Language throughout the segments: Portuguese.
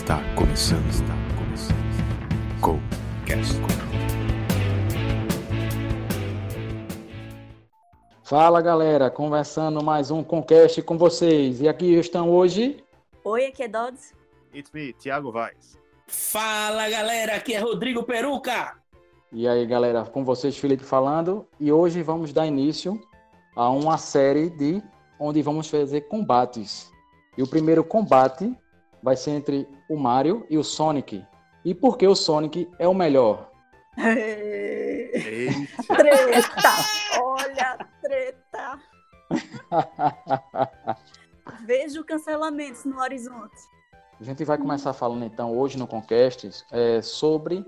Está começando, está começando. Coldcast. Fala galera, conversando mais um Concast com vocês. E aqui estão hoje. Oi, aqui é Dodds. It's me, Thiago Vaz. Fala galera, aqui é Rodrigo Peruca. E aí galera, com vocês Felipe falando. E hoje vamos dar início a uma série de onde vamos fazer combates. E o primeiro combate vai ser entre o Mario e o Sonic. E por que o Sonic é o melhor? Treta! Olha, treta! Vejo cancelamentos no horizonte. A gente vai começar falando então hoje no Conquest é, sobre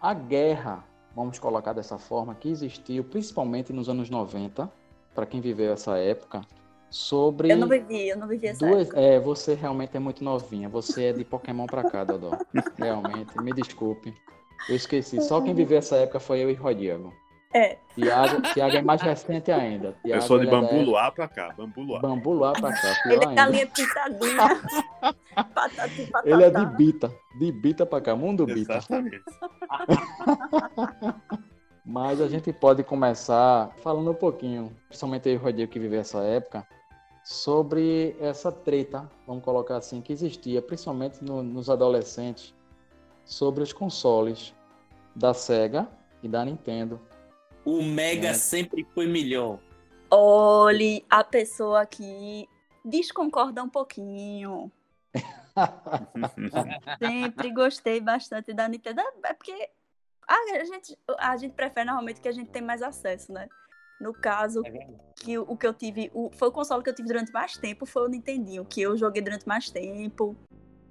a guerra, vamos colocar dessa forma, que existiu principalmente nos anos 90, para quem viveu essa época, sobre Eu não vivi, eu não vivi essa duas. época. É, você realmente é muito novinha. Você é de Pokémon pra cá, Dodó. Realmente, me desculpe. Eu esqueci. Só quem viveu essa época foi eu e Rodrigo. É. Tiago, Tiago é mais recente ainda. Eu Tiago, sou de é Bambu Luar pra cá, Bambu Luar. Bambu lá pra cá. Pior Ele é ainda. galinha. Patati patatá. Ele é de Bita. De Bita pra cá. Mundo Bita. Exatamente. Mas a gente pode começar falando um pouquinho, principalmente eu e o Rodrigo que viveu essa época, sobre essa treta, vamos colocar assim, que existia, principalmente no- nos adolescentes, sobre os consoles da Sega e da Nintendo. O Mega É. sempre foi melhor. Olhe a pessoa que desconcorda um pouquinho. Sempre gostei bastante da Nintendo. É porque a gente, a gente prefere normalmente que a gente tem mais acesso, né? No caso, que o que eu tive, o, foi o console que eu tive durante mais tempo, foi o Nintendinho, que eu joguei durante mais tempo.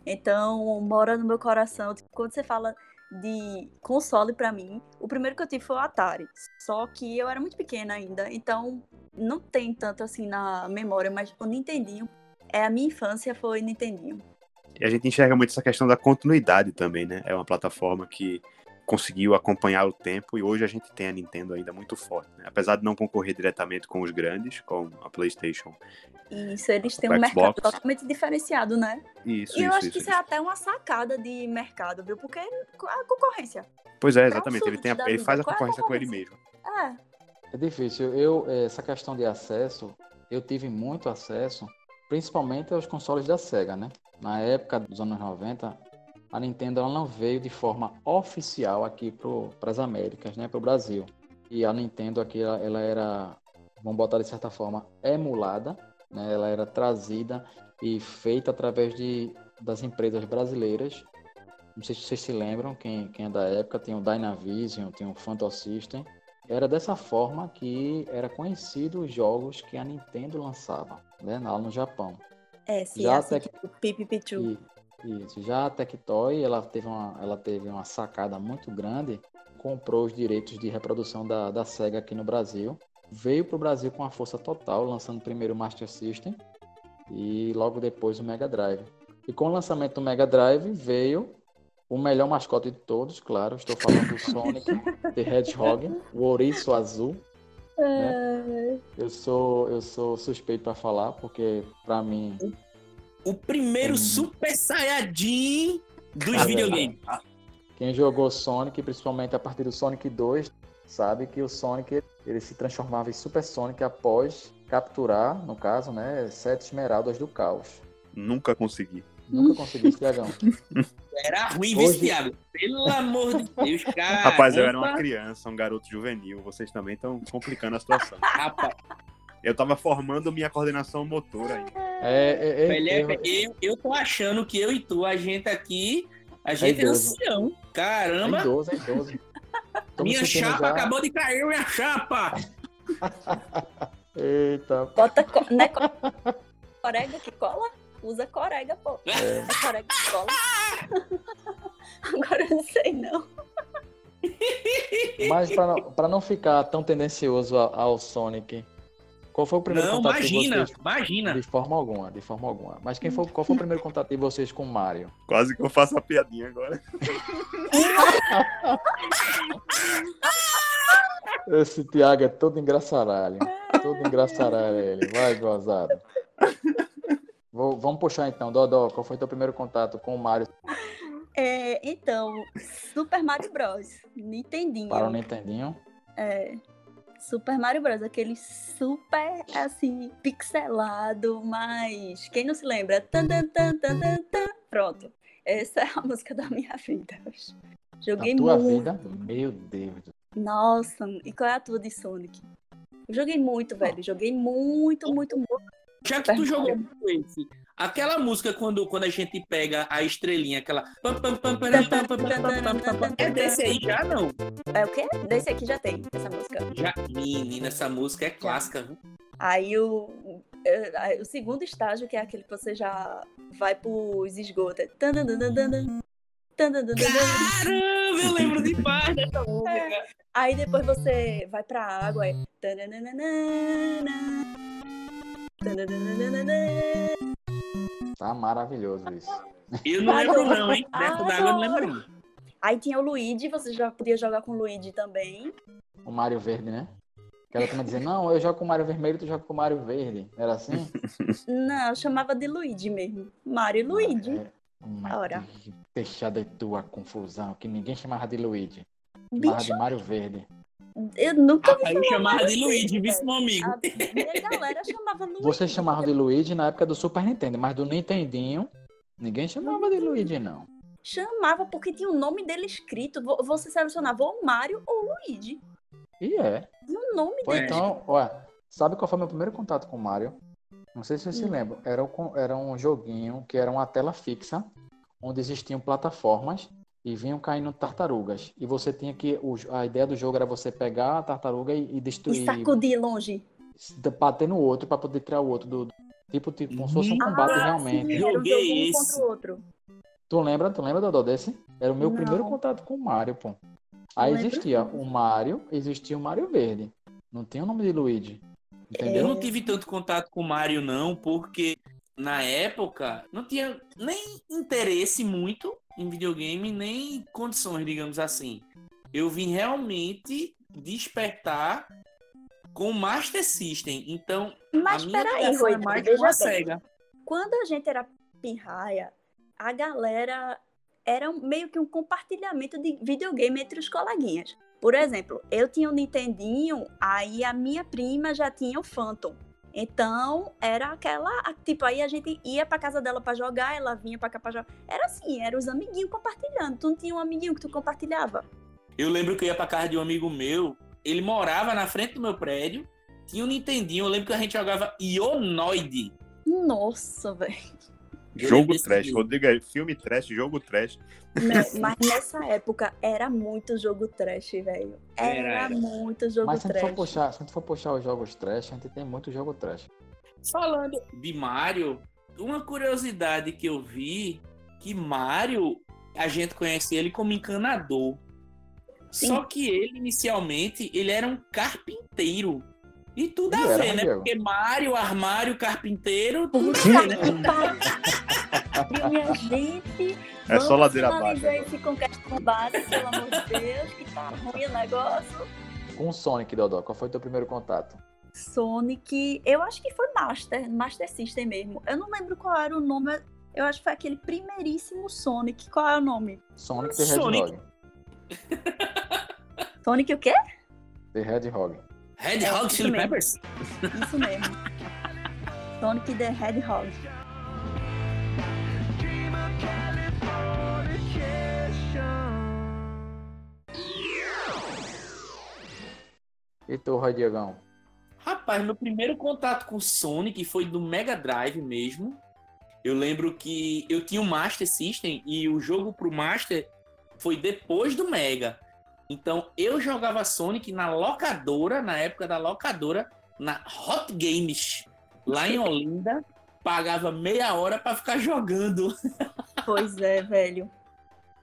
Então, mora no meu coração. Tipo, quando você fala de console pra mim, o primeiro que eu tive foi o Atari. Só que eu era muito pequena ainda, então não tem tanto assim na memória, mas o Nintendinho, é a minha infância foi Nintendinho. E a gente enxerga muito essa questão da continuidade também, né? É uma plataforma que conseguiu acompanhar o tempo e hoje a gente tem a Nintendo ainda muito forte, né? Apesar de não concorrer diretamente com os grandes, com a PlayStation. E isso eles têm um mercado totalmente diferenciado, né? Isso, e eu isso, acho isso, que isso é até uma sacada de mercado, viu? Porque a concorrência. Pois é, um exatamente. Ele, tem a- ele faz a Qual é a concorrência com ele concorrência? mesmo. É, É difícil. Eu, essa questão de acesso, eu tive muito acesso, principalmente aos consoles da Sega, né? Na época dos anos 90, a Nintendo ela não veio de forma oficial aqui para as Américas, né? Para o Brasil. E a Nintendo aqui, ela, ela era, vamos botar de certa forma, emulada, né? Ela era trazida e feita através de, das empresas brasileiras. Não sei se vocês se lembram, quem, quem é da época, tem o Dynavision, tem o Phantom System. Era dessa forma que era conhecido os jogos que a Nintendo lançava, né, lá no Japão. é, sim, Já assim, até tipo Pipi Pichu. E, isso. Já a Tectoy, ela teve uma, ela teve uma sacada muito grande, comprou os direitos de reprodução da, da Sega aqui no Brasil, veio para o Brasil com a força total, lançando primeiro o Master System e logo depois o Mega Drive. E com o lançamento do Mega Drive veio o melhor mascote de todos, claro, estou falando do Sonic the Hedgehog, o ouriço azul. É, Eu sou, eu sou suspeito para falar, porque para mim O primeiro Hum. Super Saiyajin dos É videogames. Quem jogou Sonic, principalmente a partir do Sonic 2, sabe que o Sonic ele se transformava em Super Sonic após capturar, no caso, né, sete esmeraldas do caos. Nunca consegui. Nunca consegui, Tiagão. Era ruim, Hoje- viu, Thiago? Pelo amor de Deus, cara. Rapaz, eu era uma criança, um garoto juvenil. Vocês também estão complicando a situação. Rapaz, Eu tava formando minha coordenação motora ainda. É, é, é, velho, eu- eu, eu tô achando que eu e tu, a gente aqui, a gente é, idoso. ancião. é Caramba, idoso, é idoso. Tô me minha chapa já- acabou de cair, minha chapa. Eita, Bota, co- né, co- corega que cola? Usa corega, pô. é, É corega que cola. Agora eu não sei, não. mas para não, pra não ficar tão tendencioso ao Sonic, qual foi o primeiro Não, contato de imagina, vocês? imagina. De forma alguma, de forma alguma. Mas quem foi, qual foi o primeiro contato de vocês com o Mario? Quase que eu faço a piadinha agora. Esse Thiago é todo engraçaralho. Todo engraçaralho ele. Vai, gozado. Vou- vamos puxar então, Dodó, qual foi teu primeiro contato com o Mario É, então, Super Mario Bros. Nintendinho. para o Nintendinho? É. Super Mario Bros. Aquele super, assim, pixelado, mas quem não se lembra? Tan, tan, tan, tan, tan, tan. Pronto. Essa é a música da minha vida. Joguei Na tua muito. vida? Meu Deus. Nossa, e qual é a tua de Sonic? Eu joguei muito, velho. Joguei muito, muito, muito. Já que tu jogou muito esse, Aquela música quando, quando a gente pega a estrelinha, aquela. É desse aí já não? É o quê? Desse aqui já tem, essa música. Já, menina, essa música é clássica, viu? Aí o, o segundo estágio, que é aquele que você já vai pros esgotos. Caramba, eu lembro demais dessa música. É. Aí depois você vai pra água, é. Tá maravilhoso isso. Eu não lembro não, hein? Dentro d'água eu não lembro não. Aí tinha o Luigi, você já podia jogar com o Luigi também. O Mario Verde, né? Que ela também dizia, não, eu jogo com o Mario Vermelho, tu joga com o Mario Verde. Era assim? Não, eu chamava de Luigi mesmo. Mario e Luigi. É, Ora. Fechada tua confusão, que ninguém chamava de Luigi. Chamava Bicho, de Mario Verde. Eu nunca vi Aí eu chamava de Luigi, viu, meu amigo? A minha galera chamava Luigi. Vocês chamavam de Luigi na época do Super Nintendo, mas do Nintendinho, ninguém chamava de Luigi, não. Chamava porque tinha o nome dele escrito. Vo- Você selecionava ou Mario ou Luigi. E é. E o nome dele. então, ó, sabe qual foi meu primeiro contato com o Mario? Não sei se vocês se Hum. lembram. Era, o con- era um joguinho que era uma tela fixa, onde existiam plataformas e vinham caindo tartarugas. E você tinha que. a ideia do jogo era você pegar a tartaruga e, e E destruir. sacudir longe. bater no outro para poder tirar o outro do. do- Tipo, tipo, como se fosse um combate Ah, realmente. Sim, era um Joguei jogo um esse. contra o outro. Tu lembra? Tu lembra, Dodô, desse? Era o meu Não. primeiro contato com o Mario, pô. Aí existia o Mario, existia o Mario Verde. Não tinha o nome de Luigi. Eu Entendeu? não tive tanto contato com o Mario, não, porque na época não tinha nem interesse muito em videogame, nem condições, digamos assim. Eu vim realmente despertar com o Master System. Então, Mas a minha peraí, é Rui, mais veja bem. SEGA. Quando a gente era pirraia, a galera era um- meio que um compartilhamento de videogame entre os coleguinhas. Por exemplo, eu tinha o Nintendinho, aí a minha prima já tinha o Phantom. Então, era aquela, tipo, aí a gente ia pra casa dela pra jogar, ela vinha pra cá pra jogar. Era assim, era os amiguinhos compartilhando. Tu não tinha um amiguinho que tu compartilhava? Eu lembro que eu ia pra casa de um amigo meu, ele morava na frente do meu prédio, tinha um Nintendinho, eu lembro que a gente jogava Ionoid. Nossa, velho. Jogo trash. Rodrigo, é filme trash, jogo trash. Né, Mas nessa época era muito jogo trash, velho. Era, Era, muito jogo Mas se trash. for puxar, se a gente for puxar os jogos trash, a gente tem muito jogo trash. Falando de Mario, uma curiosidade que eu vi, que Mario, a gente conhece ele como encanador. Sim. Só que ele, inicialmente, ele era um carpinteiro. E tudo a Ele era, ver, né? Porque Mario, armário, carpinteiro, tudo Puta a ver, né? minha gente. É só ladeira abaixo. esse Conquest Combate, pelo amor de Deus, que tá ruim o negócio. Com o Sonic, Dodó, qual foi teu primeiro contato? Sonic, eu acho que foi Master, Master System mesmo. Eu não lembro qual era o nome, eu acho que foi aquele primeiríssimo Sonic. Qual é o nome? Sonic the Sonic. Hedgehog. Sonic o quê? The Hedgehog. Red É, Hot isso Chili mesmo. Peppers. Isso mesmo. Sonic the Hedgehog. E tu, Roy Diegão? Rapaz, meu primeiro contato com Sonic foi do Mega Drive mesmo. Eu lembro que eu tinha o Master System e o jogo pro Master foi depois do Mega. Então eu jogava Sonic na locadora, na época da locadora, na Hot Games, lá em Olinda. Pagava meia hora pra ficar jogando. Pois é, velho.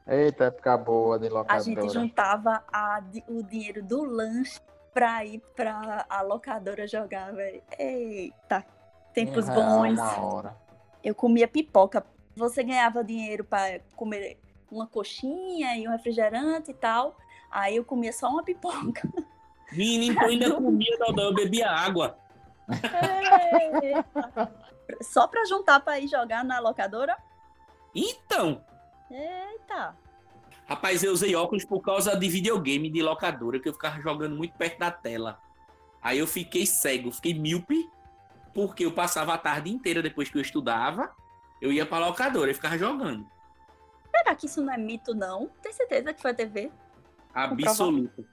Eita, época boa de A locadora. gente juntava a o dinheiro do lanche pra ir pra a locadora jogar, velho. Eita, tempos real, bons. Uma hora. Eu comia pipoca. Você ganhava dinheiro pra comer uma coxinha e um refrigerante e tal. Aí eu comia só uma pipoca. Menino, então eu ainda comia, Dodô, eu bebia água. Só pra juntar pra ir jogar na locadora? Então, Eita. rapaz, eu usei óculos por causa de videogame de locadora, que eu ficava jogando muito perto da tela. Aí eu fiquei cego, fiquei míope, porque eu passava a tarde inteira depois que eu estudava, eu ia pra locadora e ficava jogando. Será que isso não é mito, não? Tem certeza que foi a TV? Absoluto.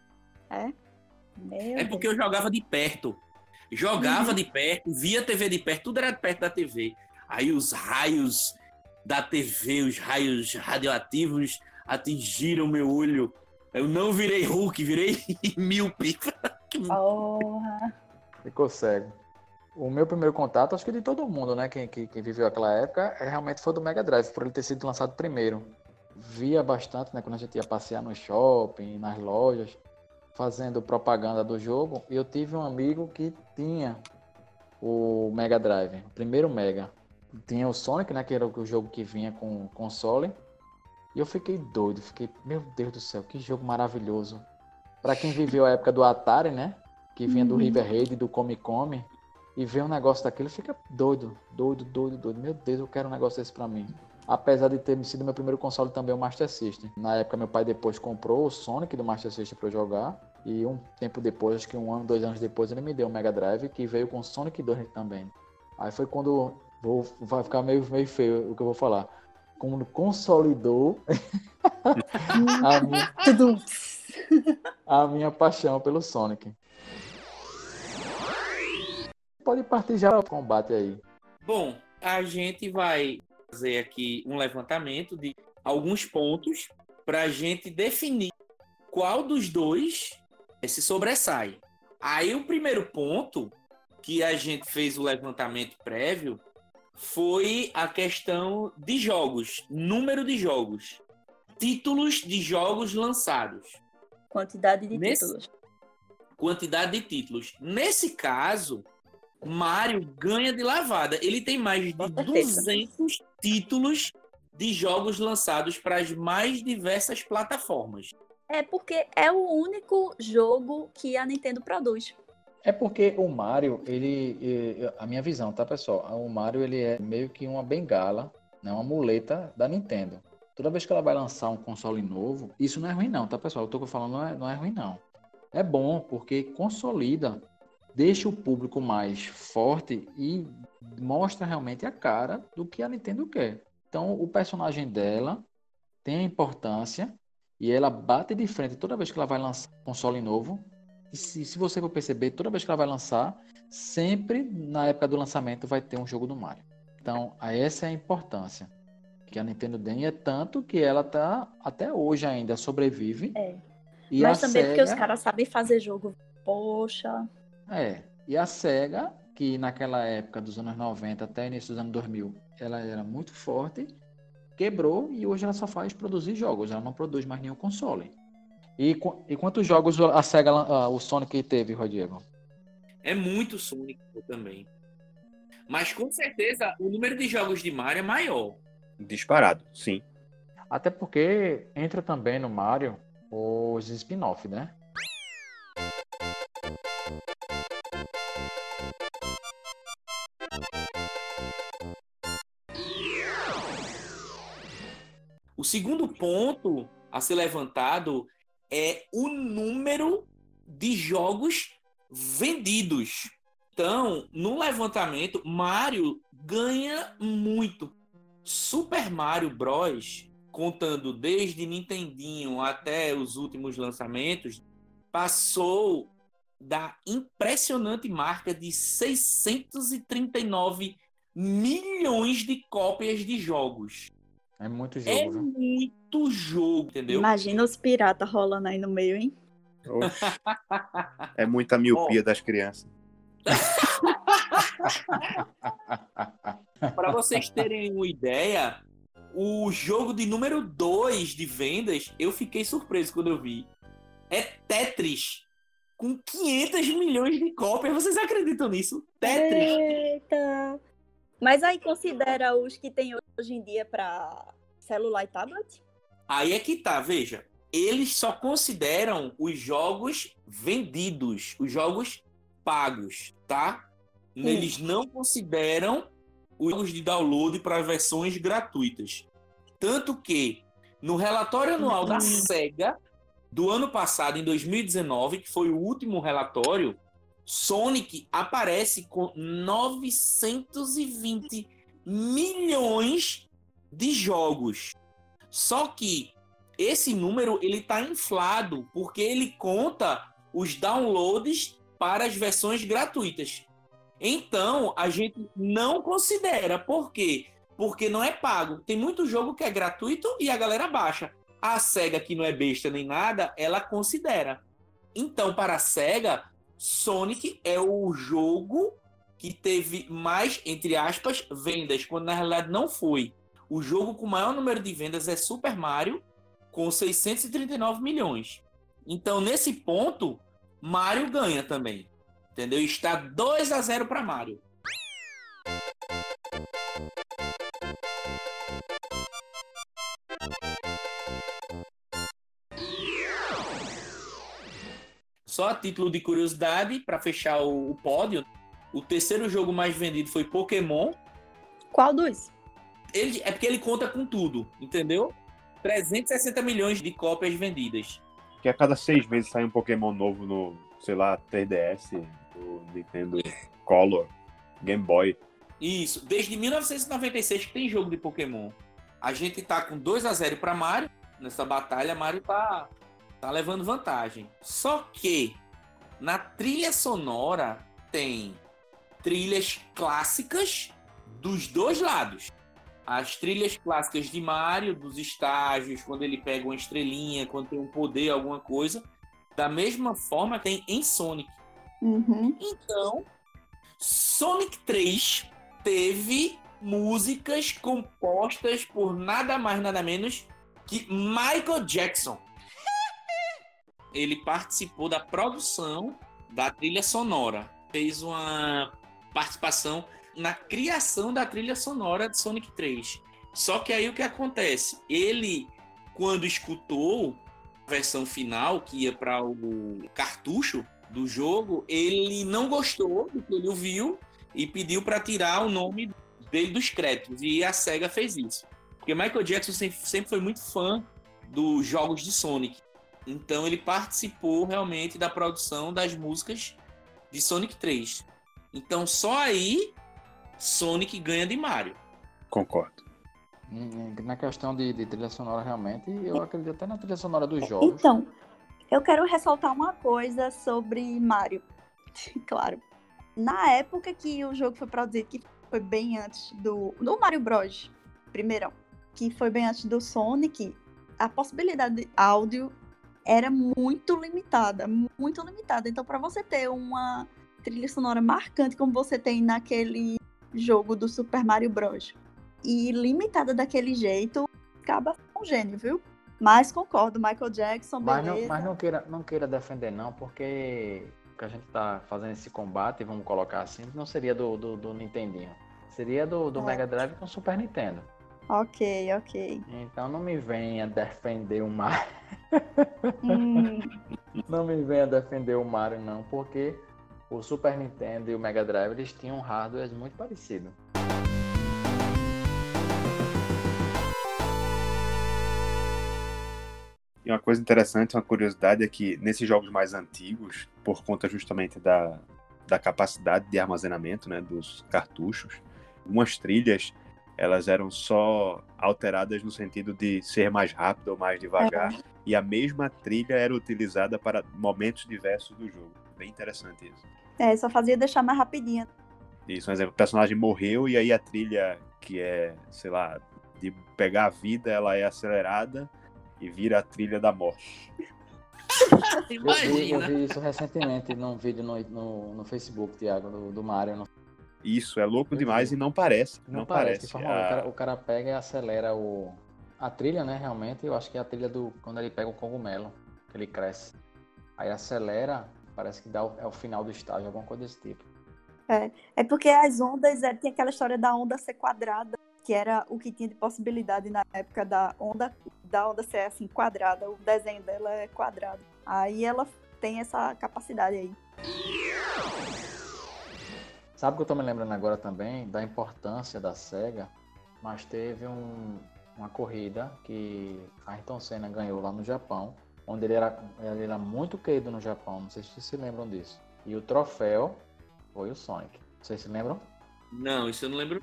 Meu É porque eu jogava de perto. Jogava Uhum. de perto, via TV de perto, tudo era de perto da TV. Aí os raios da TV, os raios radioativos atingiram meu olho. Eu não virei Hulk, virei míope. Porra. Ficou cego. O meu primeiro contato, acho que de todo mundo, né? Quem, quem viveu aquela época, é, realmente foi do Mega Drive, por ele ter sido lançado primeiro. Via bastante, né? Quando a gente ia passear no shopping, nas lojas, fazendo propaganda do jogo. E eu tive um amigo que tinha o Mega Drive, o primeiro Mega. Tinha o Sonic, né? Que era o jogo que vinha com console. E eu fiquei doido, fiquei, meu Deus do céu, que jogo maravilhoso. Pra quem viveu a época do Atari, né? Que vinha do Uhum. River Raid, do Come Come, e vê um negócio daquele, fica doido, doido, doido, doido. Meu Deus, eu quero um negócio desse pra mim. Apesar de ter sido meu primeiro console também o Master System. Na época, meu pai depois comprou o Sonic do Master System pra eu jogar. E um tempo depois, acho que um ano, dois anos depois, ele me deu o Mega Drive, que veio com o Sonic 2 também. Aí foi quando. Vou, vai ficar meio, meio feio o que eu vou falar. Quando consolidou a minha, a minha paixão pelo Sonic. Pode partir já o combate aí. Bom, a gente vai fazer aqui um levantamento de alguns pontos para a gente definir qual dos dois se sobressai. Aí o primeiro ponto que a gente fez o levantamento prévio foi a questão de jogos, número de jogos, títulos de jogos lançados Quantidade de Nesse- títulos. quantidade de títulos. Nesse caso, Mario ganha de lavada. Ele tem mais de Com certeza. 200 títulos de jogos lançados para as mais diversas plataformas. É porque é o único jogo que a Nintendo produz. É porque o Mario, ele, a minha visão, tá, pessoal? O Mario, ele é meio que uma bengala, né, uma muleta da Nintendo. Toda vez que ela vai lançar um console novo, isso não é ruim não, tá, pessoal? Eu tô falando não é, não é ruim não. É bom porque consolida, deixa o público mais forte e mostra realmente a cara do que a Nintendo quer. Então, o personagem dela tem a importância e ela bate de frente toda vez que ela vai lançar um console novo. E se, se você for perceber, toda vez que ela vai lançar, sempre na época do lançamento vai ter um jogo do Mario. Então, essa é a importância que a Nintendo tem. E é tanto que ela tá até hoje ainda sobrevive. É. E Mas também porque os Sega- caras sabem fazer jogo. Poxa. É, e a SEGA, que naquela época dos anos 90 até início dos anos 2000, ela era muito forte, quebrou e hoje ela só faz produzir jogos, ela não produz mais nenhum console. E, e quantos jogos a SEGA, ah, o Sonic teve, Rodrigo? É muito Sonic também. Mas com certeza o número de jogos de Mario é maior. Disparado, sim. Até porque entra também no Mario os spin-off, né? Segundo ponto a ser levantado é o número de jogos vendidos. Então, no levantamento, Mario ganha muito. Super Mario Bros, contando desde Nintendinho até os últimos lançamentos, passou da impressionante marca de 639 milhões de cópias de jogos. É muito É jogo, viu? muito jogo, entendeu? Imagina os piratas rolando aí no meio, hein? Oxe. É muita miopia das crianças. Para vocês terem uma ideia, o jogo de número 2 de vendas, eu fiquei surpreso quando eu vi. É Tetris. Com 500 milhões de cópias. Vocês acreditam nisso? Tetris. Eita! Mas aí considera os que tem hoje em dia para celular e tablet? Aí é que tá, veja. Eles só consideram os jogos vendidos, os jogos pagos, tá? Eles não consideram os jogos de download para versões gratuitas. Tanto que no relatório anual da SEGA do ano passado, em 2019, que foi o último relatório, Sonic aparece com 920 milhões de jogos. Só que esse número ele está inflado porque ele conta os downloads para as versões gratuitas. Então, a gente não considera. Por quê? Porque não é pago. Tem muito jogo que é gratuito e a galera baixa. A SEGA, que não é besta nem nada, ela considera. Então, para a SEGA, Sonic é o jogo que teve mais, entre aspas, vendas, quando na realidade não foi. O jogo com maior número de vendas é Super Mario, com 639 milhões. Então, nesse ponto, Mario ganha também. Entendeu? Está 2 a 0 para Mario. Só a título de curiosidade, para fechar o, o, pódio, o terceiro jogo mais vendido foi Pokémon. Qual dos? Ele, é porque ele conta com tudo, entendeu? 360 milhões de cópias vendidas. Que a cada seis meses sai um Pokémon novo no, sei lá, 3DS, do Nintendo Color, Game Boy. Isso, desde 1996 que tem jogo de Pokémon. A gente tá com 2 a 0 para Mario. Nessa batalha, Mario tá tá levando vantagem. Só que na trilha sonora tem trilhas clássicas dos dois lados. As trilhas clássicas de Mario, dos estágios, quando ele pega uma estrelinha, quando tem um poder, alguma coisa. Da mesma forma tem em Sonic. Uhum. Então, Sonic 3 teve músicas compostas por nada mais, nada menos que Michael Jackson ele participou da produção da trilha sonora. Fez uma participação na criação da trilha sonora de Sonic 3. Só que aí o que acontece? Ele, quando escutou a versão final, que ia para o cartucho do jogo, ele não gostou do que ele ouviu e pediu para tirar o nome dele dos créditos. E a SEGA fez isso. Porque Michael Jackson sempre foi muito fã dos jogos de Sonic. Então ele participou realmente da produção das músicas de Sonic 3. Então só aí Sonic ganha de Mario. Concordo. Na questão de, de trilha sonora, realmente, eu acredito até na trilha sonora dos jogos. Então, eu quero ressaltar uma coisa sobre Mario. claro. Na época que o jogo foi produzido, que foi bem antes do, do Mario Bros. Primeirão, que foi bem antes do Sonic, a possibilidade de áudio era muito limitada, muito limitada. Então, para você ter uma trilha sonora marcante como você tem naquele jogo do Super Mario Bros. e limitada daquele jeito, acaba um gênio, viu? Mas concordo, Michael Jackson, beleza. Mas não, mas não queira, não queira defender não, porque que a gente tá fazendo esse combate, vamos colocar assim, não seria do, do, do Nintendinho. Seria do, do é. Mega Drive com Super Nintendo. Ok, ok. Então não me venha defender o Mario. Hum. Não me venha defender o Mario, não, porque o Super Nintendo e o Mega Drive eles tinham hardwares muito parecidos. E uma coisa interessante, uma curiosidade é que nesses jogos mais antigos, por conta justamente da, da capacidade de armazenamento né, dos cartuchos, algumas trilhas elas eram só alteradas no sentido de ser mais rápido ou mais devagar. É. E a mesma trilha era utilizada para momentos diversos do jogo. Bem interessante isso. É, só fazia deixar mais rapidinha. Isso, por exemplo, o personagem morreu e aí a trilha, que é, sei lá, de pegar a vida, ela é acelerada e vira a trilha da morte. eu, vi, eu vi isso recentemente num vídeo no, no, no Facebook, Thiago, do, do Mario. No isso, é louco demais e não parece. Não, não parece. parece. A... O, cara, o, cara, pega e acelera o... a trilha, né? Realmente, eu acho que é a trilha do. Quando ele pega o cogumelo, que ele cresce. Aí acelera, parece que dá o... é o final do estágio, alguma coisa desse tipo. É, é porque as ondas, é, tem aquela história da onda ser quadrada, que era o que tinha de possibilidade na época da onda, da onda ser assim, quadrada. O desenho dela é quadrado. Aí ela tem essa capacidade aí. Sabe que eu tô me lembrando agora também da importância da SEGA, mas teve um, uma corrida que Ayrton Senna ganhou lá no Japão, onde ele era, ele era muito querido no Japão, não sei se vocês se lembram disso. E o troféu foi o Sonic. Vocês se lembram? Não, isso eu não lembro.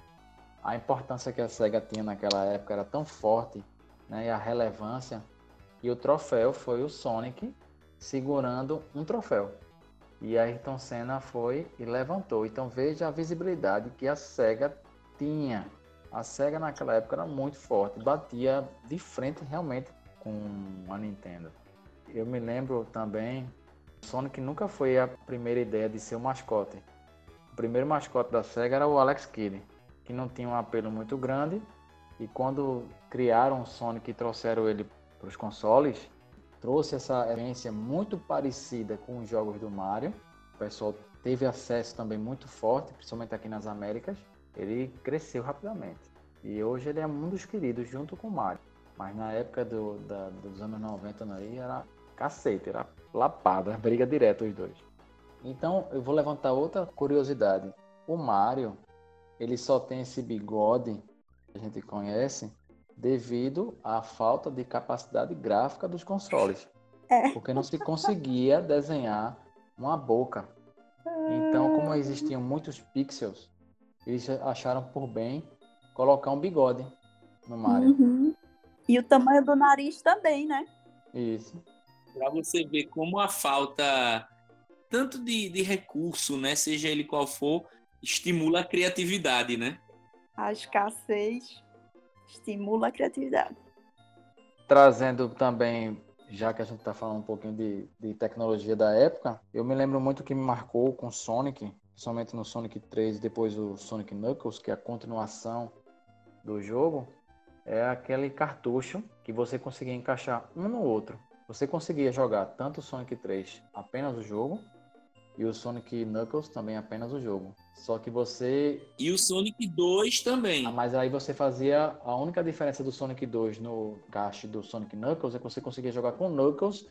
A importância que a SEGA tinha naquela época era tão forte, né, e a relevância, e o troféu foi o Sonic segurando um troféu. E Ayrton Senna foi e levantou. Então veja a visibilidade que a SEGA tinha. A SEGA naquela época era muito forte, batia de frente realmente com a Nintendo. Eu me lembro também, Sonic nunca foi a primeira ideia de ser o mascote. O primeiro mascote da SEGA era o Alex Kidd, que não tinha um apelo muito grande. E quando criaram o Sonic e trouxeram ele para os consoles, trouxe essa experiência muito parecida com os jogos do Mario. O pessoal teve acesso também muito forte, principalmente aqui nas Américas. Ele cresceu rapidamente. E hoje ele é um dos queridos junto com o Mario. Mas na época do, da, dos anos 90 aí era cacete, era lapada, briga direta os dois. Então eu vou levantar outra curiosidade. O Mario, ele só tem esse bigode que a gente conhece devido à falta de capacidade gráfica dos consoles. É. Porque não se conseguia desenhar uma boca. Então, como existiam muitos pixels, eles acharam por bem colocar um bigode no Mario. Uhum. E o tamanho do nariz também, né? Isso. Para você ver como a falta tanto de, de recurso, né, seja ele qual for, estimula a criatividade, né? A escassez estimula a criatividade. Trazendo também, já que a gente está falando um pouquinho de, de tecnologia da época, eu me lembro muito que me marcou com Sonic, somente no Sonic 3 e depois o Sonic Knuckles, que é a continuação do jogo, é aquele cartucho que você conseguia encaixar um no outro. Você conseguia jogar tanto o Sonic 3 apenas o jogo, e o Sonic Knuckles também apenas o jogo. Só que você. E o Sonic 2 também. Ah, mas aí você fazia. A única diferença do Sonic 2 no caixa do Sonic Knuckles é que você conseguia jogar com Knuckles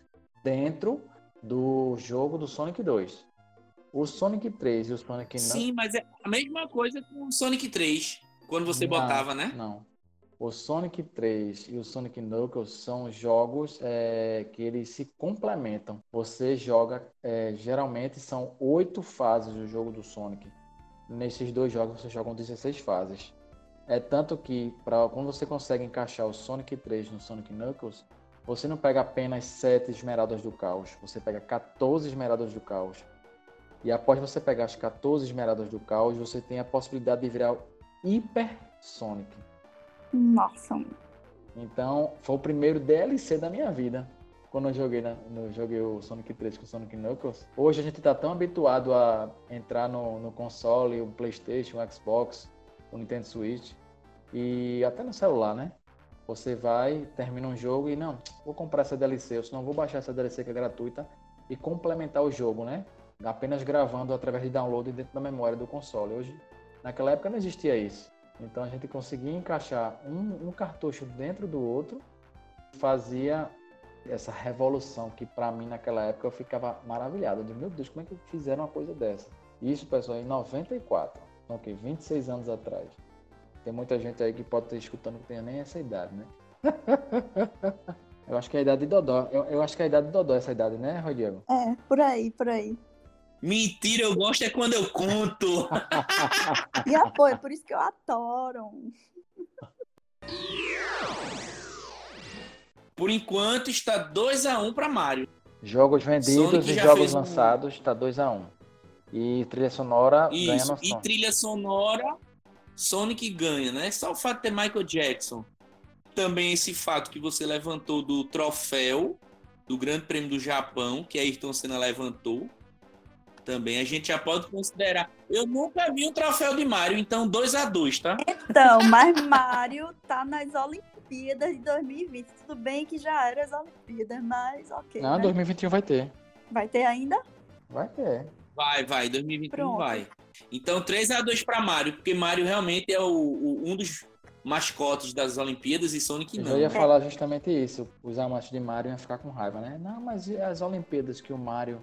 dentro do jogo do Sonic 2. O Sonic 3 e o Sonic Knuckles. Sim, mas é a mesma coisa com o Sonic 3, quando você Não, botava, né? Não. O Sonic 3 e o Sonic Knuckles são jogos é, que eles se complementam. Você joga, é, geralmente são oito fases do jogo do Sonic. Nesses dois jogos você joga 16 fases. É tanto que pra, quando você consegue encaixar o Sonic 3 no Sonic Knuckles, você não pega apenas 7 esmeraldas do caos, você pega 14 esmeraldas do caos. E após você pegar as 14 esmeraldas do caos, você tem a possibilidade de virar o Hyper Sonic. Nossa. Então, foi o primeiro DLC da minha vida. Quando eu joguei, na, no, joguei o Sonic 3 com o Sonic Knuckles. Hoje a gente tá tão habituado a entrar no, no console, o Playstation, o Xbox, o Nintendo Switch e até no celular, né? Você vai, termina um jogo e não, vou comprar essa DLC, ou senão vou baixar essa DLC que é gratuita e complementar o jogo, né? Apenas gravando através de download dentro da memória do console. Hoje, naquela época não existia isso. Então a gente conseguia encaixar um, um cartucho dentro do outro, fazia essa revolução que para mim naquela época eu ficava maravilhado. Eu disse, meu Deus, como é que fizeram uma coisa dessa? Isso, pessoal, em 94, então, ok, 26 anos atrás. Tem muita gente aí que pode estar escutando que tenha nem essa idade, né? eu acho que é a idade de Dodó. Eu, eu acho que é a idade de Dodó essa idade, né, Rui Diego? É, por aí, por aí. Mentira, eu gosto é quando eu conto. E apoio, por isso que eu adoro. Por enquanto está 2 a 1 para Mario. Jogos vendidos Sonic e já jogos fez um- lançados, tá 2 a 1 E trilha sonora ganha Isso. no E som. trilha sonora, Sonic ganha, né? Só o fato de ter Michael Jackson. Também esse fato que você levantou do troféu do Grande Prêmio do Japão, que a Ayrton Senna levantou. Também a gente já pode considerar. Eu nunca vi um troféu de Mario, então 2 a 2 tá? Então, mas Mario tá nas Olimpíadas de 2020. Tudo bem que já era as Olimpíadas, mas ok. Não, né? 2021 vai ter. Vai ter ainda? Vai ter. Vai, vai, 2021 Pronto. vai. Então 3 a 2 para Mario, porque Mario realmente é o, o- um dos mascotes das Olimpíadas e Sonic Eu não. já ia falar justamente isso. Os amantes de Mario iam ficar com raiva, né? Não, mas e as Olimpíadas que o Mario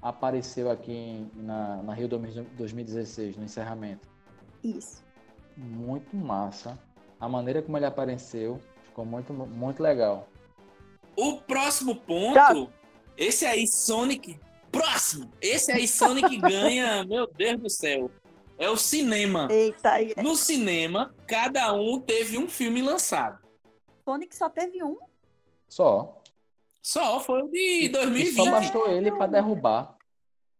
apareceu aqui na, na Rio 2016, no encerramento. Isso. Muito massa. A maneira como ele apareceu ficou muito, muito legal. O próximo ponto, esse aí, Sonic. Próximo! Esse aí, Sonic ganha, meu Deus do céu. É o cinema. Eita, aí. No cinema, cada um teve um filme lançado. Sonic só teve um? Só. Só, foi o de E 2020. só bastou ele para derrubar.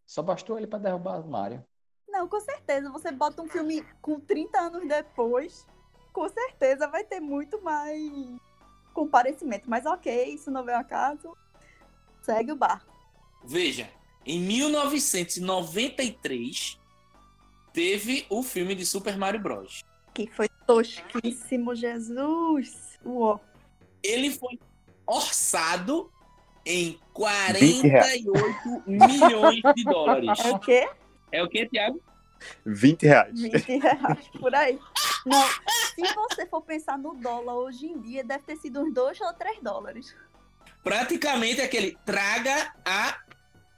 Só bastou ele para derrubar o Mario. Não, com certeza. Você bota um filme com 30 anos depois, com certeza vai ter muito mais comparecimento. Mas ok, isso não veio a caso. Segue o barco. Veja, em 1993 teve o filme de Super Mario Bros. Que foi tosquíssimo, Jesus. Uó. Ele foi orçado em 20 reais. 48 milhões de dólares. É o quê? É o que, Thiago? 20 reais. 20 reais por aí. Não, se você for pensar no dólar hoje em dia, deve ter sido uns 2 ou 3 dólares. Praticamente aquele traga a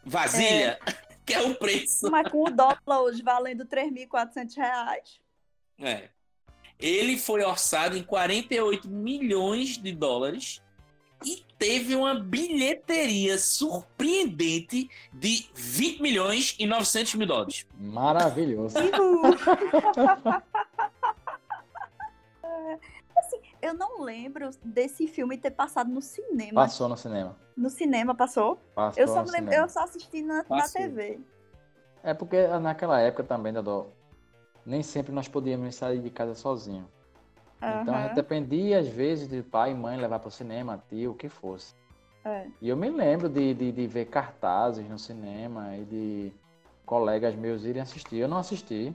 vasilha, que é o preço. Mas com o dólar hoje valendo 3.400 reais. É. Ele foi orçado em 48 milhões de dólares e teve uma bilheteria surpreendente de 20 milhões e 900 mil dólares. Maravilhoso. assim, eu não lembro desse filme ter passado no cinema. Passou no cinema. No cinema passou? Passou Eu só, lembro, cinema. eu só assisti na, na. TV. É porque naquela época também, Dodô, nem sempre nós podíamos sair de casa sozinho. Então Aham. gente dependia, às vezes, de pai e mãe levar para o cinema, tio, o que fosse. É. E eu me lembro de, de, de ver cartazes no cinema e de colegas meus irem assistir. Eu não assisti,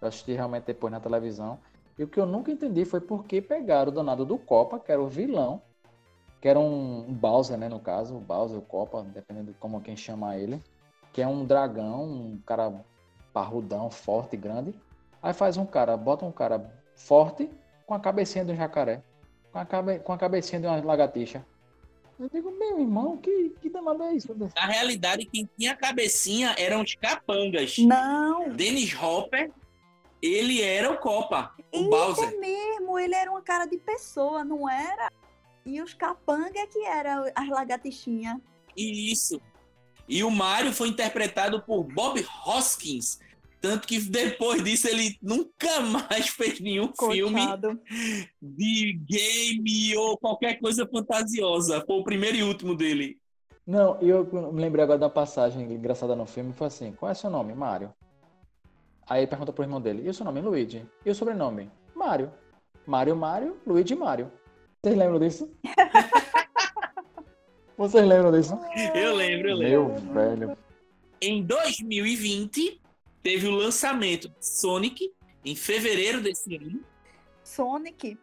eu assisti realmente depois na televisão. E o que eu nunca entendi foi por que pegaram o danado do Copa, que era o vilão, que era um, um Bowser, né, no caso, o Bowser, o Copa, dependendo de como quem chama ele, que é um dragão, um cara parrudão, forte, grande. Aí faz um cara, bota um cara forte com a cabecinha de um jacaré, com a, cabe, com a cabecinha de uma lagartixa. Eu digo, meu irmão, que, que danado é isso? Na realidade, quem tinha a cabecinha eram os capangas. Não, Dennis Hopper, ele era o Copa, o Isso Bowser. mesmo, ele era uma cara de pessoa, não era? E os capanga que era as lagartixinhas. Isso. E o Mario foi interpretado por Bob Hoskins. Tanto que depois disso ele nunca mais fez nenhum filme Coitado. de game ou qualquer coisa fantasiosa. Foi o primeiro e último dele. Não, e eu me lembrei agora da passagem engraçada no filme, foi assim, qual é seu nome? Mário. Aí pergunta pro irmão dele, e o seu nome? Luigi. E o sobrenome? Mário. Mário, Mário, Luigi, Mário. Vocês lembram disso? Vocês lembram disso? Eu lembro, eu lembro. Meu velho. Em 2020, teve o lançamento de Sonic, em fevereiro desse ano. Sonic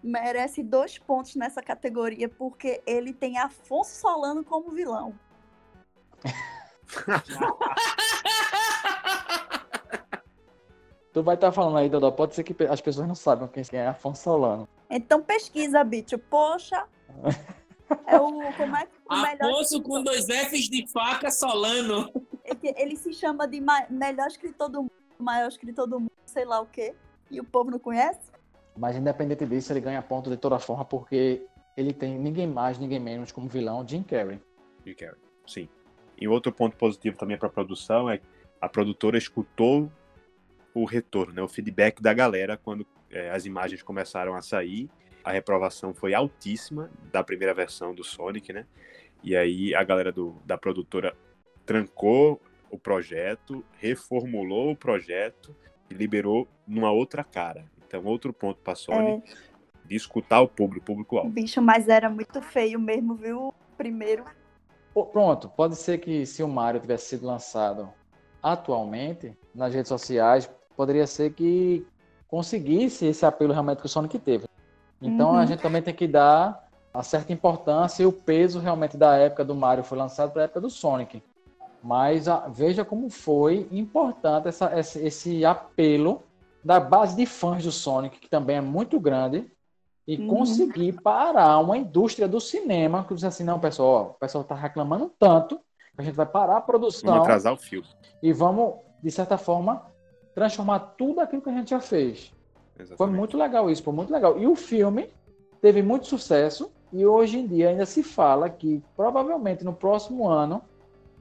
merece dois pontos nessa categoria, porque ele tem Afonso Solano como vilão. Tu vai estar falando aí, Dodô, pode ser que as pessoas não saibam quem é Afonso Solano. Então pesquisa, bicho. Poxa. É o, como é, o melhor Afonso com dois Fs de faca Solano. É que Ele se chama de melhor escritor do mundo, maior escritor do mundo, sei lá o quê. E o povo não conhece? Mas independente disso, ele ganha ponto de toda forma, porque ele tem ninguém mais, ninguém menos como vilão Jim Carrey. Jim Carrey, sim. E outro ponto positivo também para a produção é que a produtora escutou o retorno, né, o feedback da galera quando é, as imagens começaram a sair. A reprovação foi altíssima da primeira versão do Sonic, né? E aí a galera do, da produtora trancou o projeto, reformulou o projeto e liberou numa outra cara. Então, outro ponto para a Sony de escutar o público, o público-alvo. Bicho, mas era muito feio mesmo, viu? Primeiro. Pronto, pode ser que se o Mario tivesse sido lançado atualmente nas redes sociais, poderia ser que conseguisse esse apelo realmente que o Sonic teve. Então Uhum. a gente também tem que dar a certa importância e o peso realmente da época do Mario foi lançado para a época do Sonic. Mas ah, veja como foi importante essa- esse, esse apelo da base de fãs do Sonic, que também é muito grande, e Uhum. conseguir parar uma indústria do cinema que diz assim, não, pessoal, ó, o pessoal está reclamando tanto A gente vai parar a produção. Vamos atrasar o filme. E vamos, de certa forma, transformar tudo aquilo que a gente já fez. Exatamente. Foi muito legal isso, foi muito legal. E o filme teve muito sucesso e hoje em dia ainda se fala que provavelmente no próximo ano,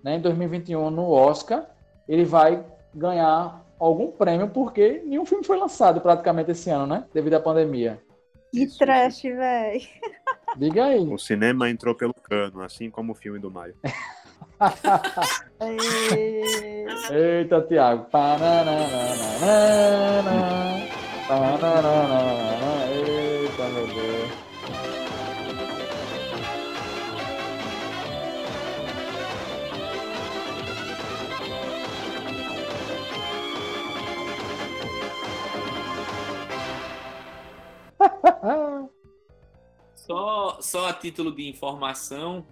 né, em 2021, no Oscar, ele vai ganhar algum prêmio porque nenhum filme foi lançado praticamente esse ano, né? Devido à pandemia. Que trash, velho. Diga aí. O cinema entrou pelo cano, assim como o filme do Mario. Eita, Thiago. Eita, só, só a título de informação,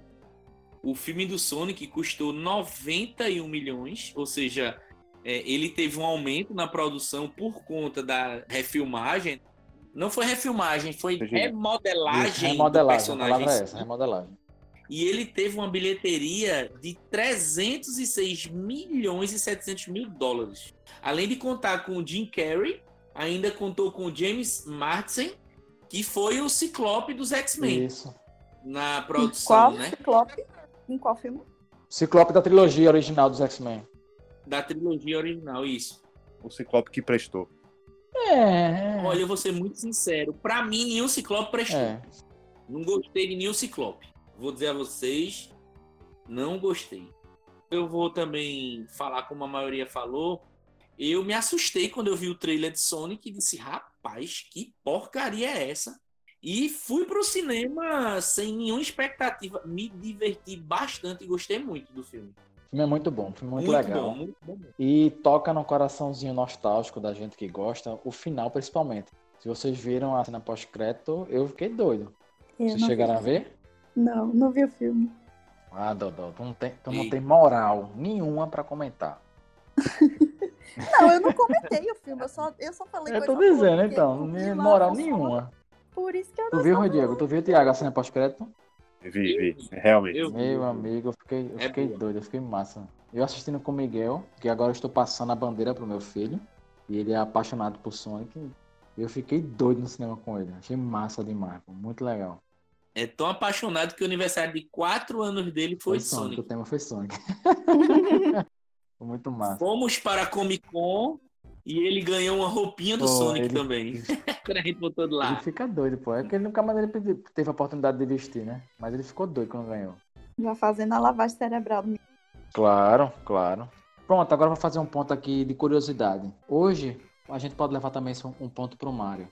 o filme do Sonic custou 91 milhões, ou seja, é, ele teve um aumento na produção por conta da refilmagem. Não foi refilmagem, foi remodelagem, remodelagem do personagem. É essa, remodelagem. E ele teve uma bilheteria de 306 milhões e 700 mil dólares. Além de contar com o Jim Carrey, ainda contou com o James Marsden, que foi o Ciclope dos X-Men. Isso. Na produção, qual né? Ciclope? Em qual filme? Ciclope da trilogia original dos X-Men. Da trilogia original, isso. O Ciclope que prestou. É. Olha, eu vou ser muito sincero. Pra mim, nenhum Ciclope prestou. É. Não gostei de nenhum Ciclope. Vou dizer a vocês, não gostei. Eu vou também falar como a maioria falou. Eu me assustei quando eu vi o trailer de Sonic e disse, rapaz, que porcaria é essa? E fui pro cinema sem nenhuma expectativa. Me diverti bastante e gostei muito do filme. O filme é muito bom, filme muito, muito legal. Bom, muito bom. E toca no coraçãozinho nostálgico da gente que gosta, o final principalmente. Se vocês viram a cena pós-crédito, eu fiquei doido. Eu vocês chegaram vi. a ver? Não, não vi o filme. Ah, Dodô, tu não tem, tu não tem moral nenhuma para comentar. não, eu não comentei o filme, eu só, eu só falei Eu tô dizendo, então, moral nenhuma. Por isso que eu não Tu viu, Diego? Tu viu, Tiago, a cena pós-crédito? Vi, vi. Realmente. Eu, Meu amigo, eu fiquei, eu é fiquei doido, eu fiquei massa. Eu assistindo com o Miguel, que agora eu estou passando a bandeira pro meu filho. E ele é apaixonado por Sonic. Eu fiquei doido no cinema com ele. Achei massa demais, muito legal. É tão apaixonado que o aniversário de 4 anos dele foi, foi Sonic. Sonic. O tema foi Sonic. foi muito massa. Fomos para a Comic Con e ele ganhou uma roupinha do pô, Sonic ele... também. Quando a gente botou do lado. Ele fica doido, pô. É que ele nunca mais ele teve a oportunidade de vestir, né? Mas ele ficou doido quando ganhou. Já fazendo a lavagem cerebral. Claro, claro. Pronto, agora vou fazer um ponto aqui de curiosidade. Hoje, a gente pode levar também um ponto pro Mario.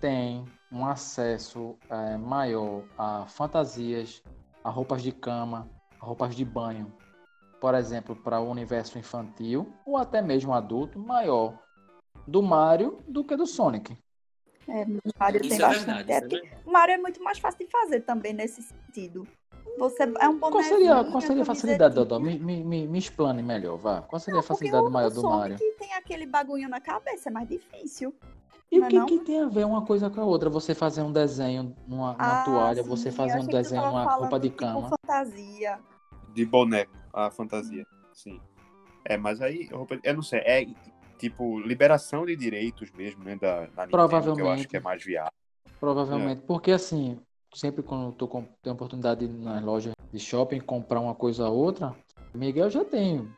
Tem um acesso é, maior a fantasias, a roupas de cama, a roupas de banho, por exemplo, para o universo infantil ou até mesmo adulto, maior do Mario do que do Sonic. É, o Mario isso tem é bastante. Verdade, é o Mario é muito mais fácil de fazer também nesse sentido. Você é um Qual seria, qual seria a facilidade, Dodô? Me, me, me, me explane melhor, vá. Qual seria não, a facilidade o, maior do Sonic Mario? que tem aquele bagulho na cabeça, é mais difícil. E o é que, que, tem a ver uma coisa com a outra? Você fazer um desenho numa, numa ah, sim, você fazer um desenho numa roupa de tipo cama. Tipo fantasia. De boneco, a fantasia, sim. É, mas aí, roupa, eu não sei, é tipo liberação de direitos mesmo, né, da, da Nintendo, Provavelmente. que eu acho que é mais viável. Provavelmente, é. porque assim, sempre quando eu tô com, tenho oportunidade nas lojas de shopping comprar uma coisa ou outra, Miguel já tem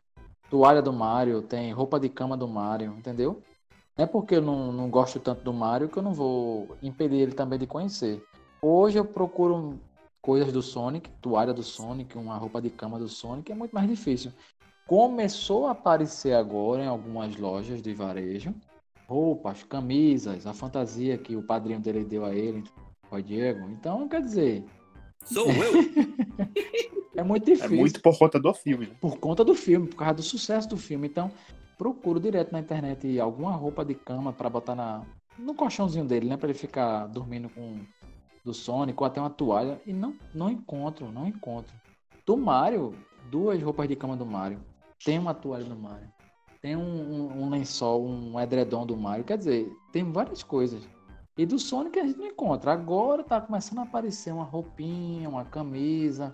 toalha do Mario, tem roupa de cama do Mario, entendeu? Não é porque eu não, não gosto tanto do Mario que eu não vou impedir ele também de conhecer. Hoje eu procuro coisas do Sonic, toalha do Sonic, uma roupa de cama do Sonic, é muito mais difícil começou a aparecer agora em algumas lojas de varejo roupas, camisas, a fantasia que o padrinho dele deu a ele, o Diego. Então, quer dizer. Sou eu! é muito difícil. É muito por conta do filme. Né? Por conta do filme, por causa do sucesso do filme. Então, procuro direto na internet alguma roupa de cama para botar na, no colchãozinho dele, né? Para ele ficar dormindo com do Sonic ou até uma toalha. E não, não encontro, não encontro. Do Mario, duas roupas de cama do Mario. Tem uma toalha do Mario. Tem um, um, um, lençol, um edredom do Mario. Quer dizer, tem várias coisas. E do Sonic a gente não encontra. Agora tá começando a aparecer uma roupinha, uma camisa.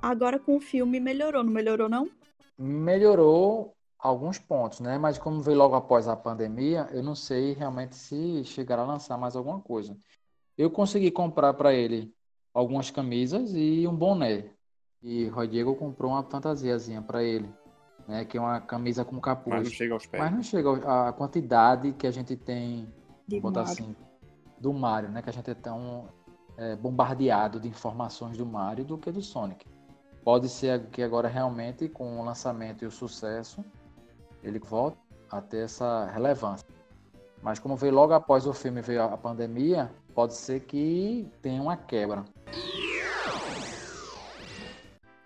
Agora com o filme melhorou, não melhorou não? Melhorou alguns pontos, né? Mas como veio logo após a pandemia, eu não sei realmente se chegará a lançar mais alguma coisa. Eu consegui comprar para ele algumas camisas e um boné. E o Diego comprou uma fantasiazinha para ele, né? Que é uma camisa com capuz. Mas não chega aos pés. Mas não chega a quantidade que a gente tem, De botar Mario. assim, do Mario, né? Que a gente é tão é, bombardeado de informações do Mario do que do Sonic. Pode ser que agora realmente, com o lançamento e o sucesso, ele volte a ter essa relevância. Mas como veio logo após o filme veio a pandemia, pode ser que tenha uma quebra.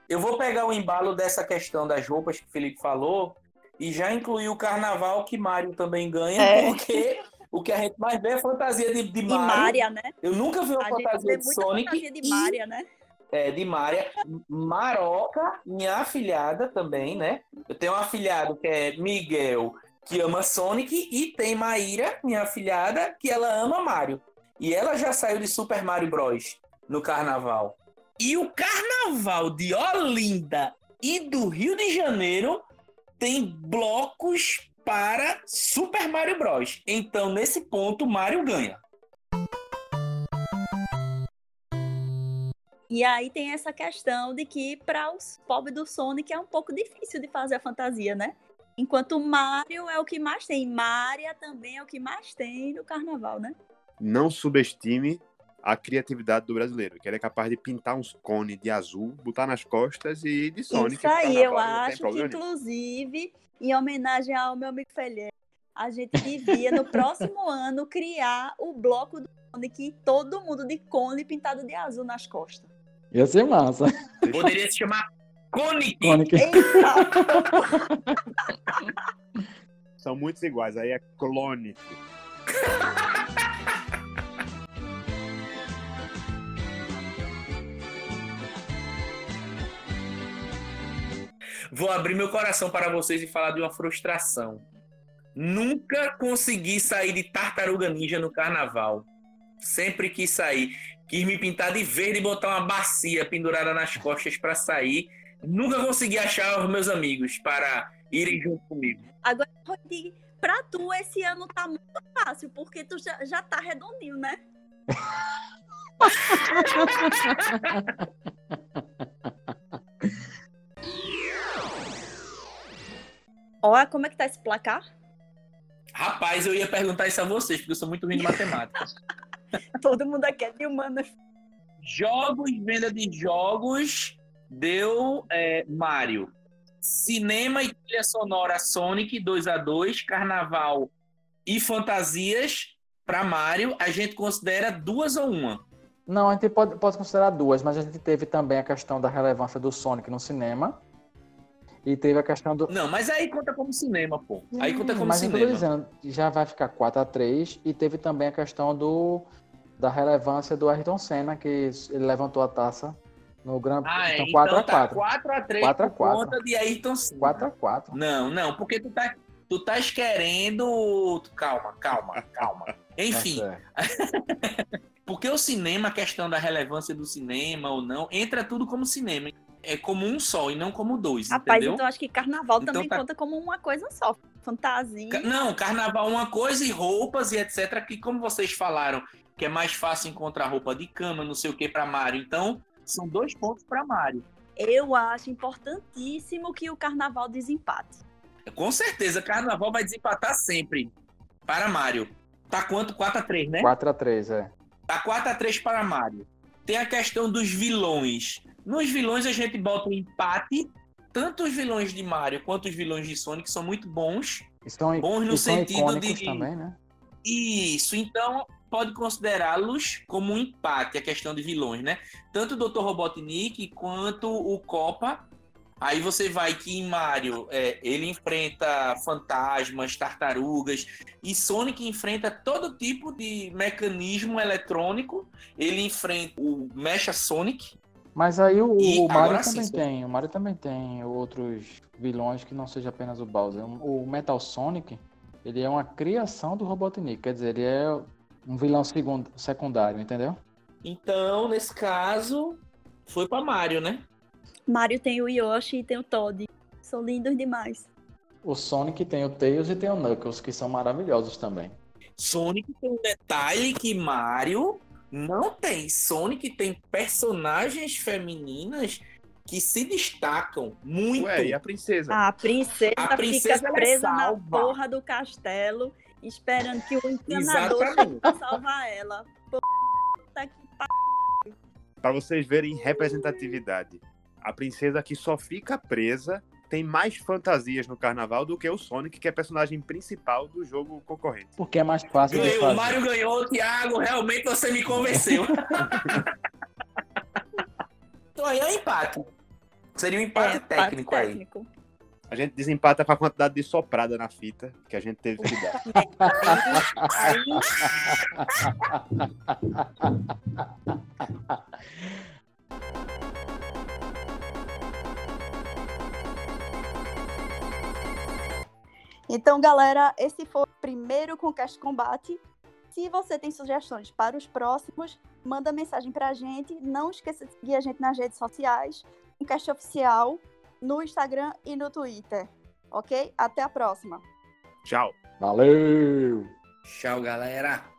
Eu vou pegar o embalo dessa questão das roupas que o Felipe falou e já incluir o carnaval que Mário também ganha, É. porque o que a gente mais vê é fantasia de, de Mario. Mária, né? Eu nunca vi uma A gente fantasia vê de muita Sonic fantasia de e Mária, né? é, de Maria. Maroca, minha afilhada também, né? Eu tenho um afilhado que é Miguel, que ama Sonic, e tem Maíra, minha afilhada, que ela ama Mario. E ela já saiu de Super Mario Bros. no carnaval. E o carnaval de Olinda e do Rio de Janeiro tem blocos para Super Mario Bros. Então, nesse ponto, Mario ganha. E aí tem essa questão de que para os pobres do Sonic é um pouco difícil de fazer a fantasia, né? Enquanto o Mario é o que mais tem. Maria também é o que mais tem no carnaval, né? Não subestime a criatividade do brasileiro, que ele é capaz de pintar uns cones de azul, botar nas costas e de Sonic. Isso aí, eu acho que, inclusive, em homenagem ao meu amigo Felher, a gente devia, no próximo ano, criar o bloco do Sonic e todo mundo de cone pintado de azul nas costas. Ia ser massa. Poderia se chamar Conic. São muitos iguais, aí é clone. Vou abrir meu coração para vocês e falar de uma frustração. Nunca consegui sair de tartaruga ninja no carnaval. Sempre quis sair. Quis me pintar de verde e botar uma bacia pendurada nas costas para sair. Nunca consegui achar os meus amigos para irem junto comigo. Agora, Rodrigo, pra tu esse ano tá muito fácil, porque tu já, já tá redondinho, né? Olha como é que tá esse placar. Rapaz, eu ia perguntar isso a vocês, porque eu sou muito ruim de matemática. Todo mundo aqui é de humanas. Jogos, venda de jogos, deu é, Mario. Cinema e trilha sonora Sonic 2 a 2 Carnaval e fantasias para Mario, a gente considera duas ou uma. Não, a gente pode, pode considerar duas, mas a gente teve também a questão da relevância do Sonic no cinema. E teve a questão do. Não, mas aí conta como cinema, pô. Aí conta como mas cinema. dizendo, já vai ficar 4x3. E teve também a questão do, da relevância do Ayrton Senna, que ele levantou a taça no Grand Ah, é, Então então 4x4. tá 4x3 4 a por 4. conta de Ayrton Senna. 4x4. Não, não, porque tu tá, tu estás querendo. Calma, calma, calma. Enfim, Tá certo. porque o cinema, a questão da relevância do cinema ou não, entra tudo como cinema. É como um só e não como dois, Rapaz, entendeu? então acho que carnaval Então também tá- conta como uma coisa só. Fantasia. Ca- Não, carnaval é uma coisa e roupas e etc. Que, como vocês falaram, que é mais fácil encontrar roupa de cama, não sei o que, para Mário. Então, são dois pontos para Mário. Eu acho importantíssimo que o carnaval desempate. Com certeza, carnaval vai desempatar sempre para Mário. Tá quanto? 4x3, né? 4x3, é. Tá 4x3 para Mário. Tem a questão dos vilões. Nos vilões a gente bota um empate. Tanto os vilões de Mario quanto os vilões de Sonic são muito bons. E são, Bons no sentido de- também, né? Isso, então pode considerá-los como um empate, a questão de vilões, né? Tanto o Dr. Robotnik quanto o Copa. Aí você vai que em Mario é, ele enfrenta fantasmas, tartarugas, e Sonic enfrenta todo tipo de mecanismo eletrônico. Ele enfrenta o Mecha Sonic. Mas aí o, o Mario também sim. tem. O Mario também tem outros vilões que não seja apenas o Bowser. O Metal Sonic, ele é uma criação do Robotnik. Quer dizer, ele é um vilão segundo, secundário, entendeu? Então, nesse caso, foi para Mario, né? Mario tem o Yoshi e tem o Todd. São lindos demais. O Sonic tem o Tails e tem o Knuckles, que são maravilhosos também. Sonic tem um detalhe que Mario não tem. Sonic tem personagens femininas que se destacam muito. Ué, e a princesa? A princesa, A princesa, fica ela presa na salva. porra do castelo, esperando que o encanador chegue pra salvar ela. Puta que pa- Pra vocês verem representatividade. A princesa que só fica presa tem mais fantasias no carnaval do que o Sonic, que é personagem principal do jogo concorrente. Porque é mais fácil de Ganhou, fazer. o Mário ganhou, Thiago, realmente você me convenceu. então aí é um empate. Seria um empate é, técnico aí. técnico. A gente desempata com a quantidade de soprada na fita que a gente teve que dar. Então, galera, esse foi o primeiro Conquest Combate. Se você tem sugestões para os próximos, manda mensagem pra gente. Não esqueça de seguir a gente nas redes sociais, Conquest Oficial, no Instagram e no Twitter. Ok? Até a próxima. Tchau. Valeu! Tchau, galera.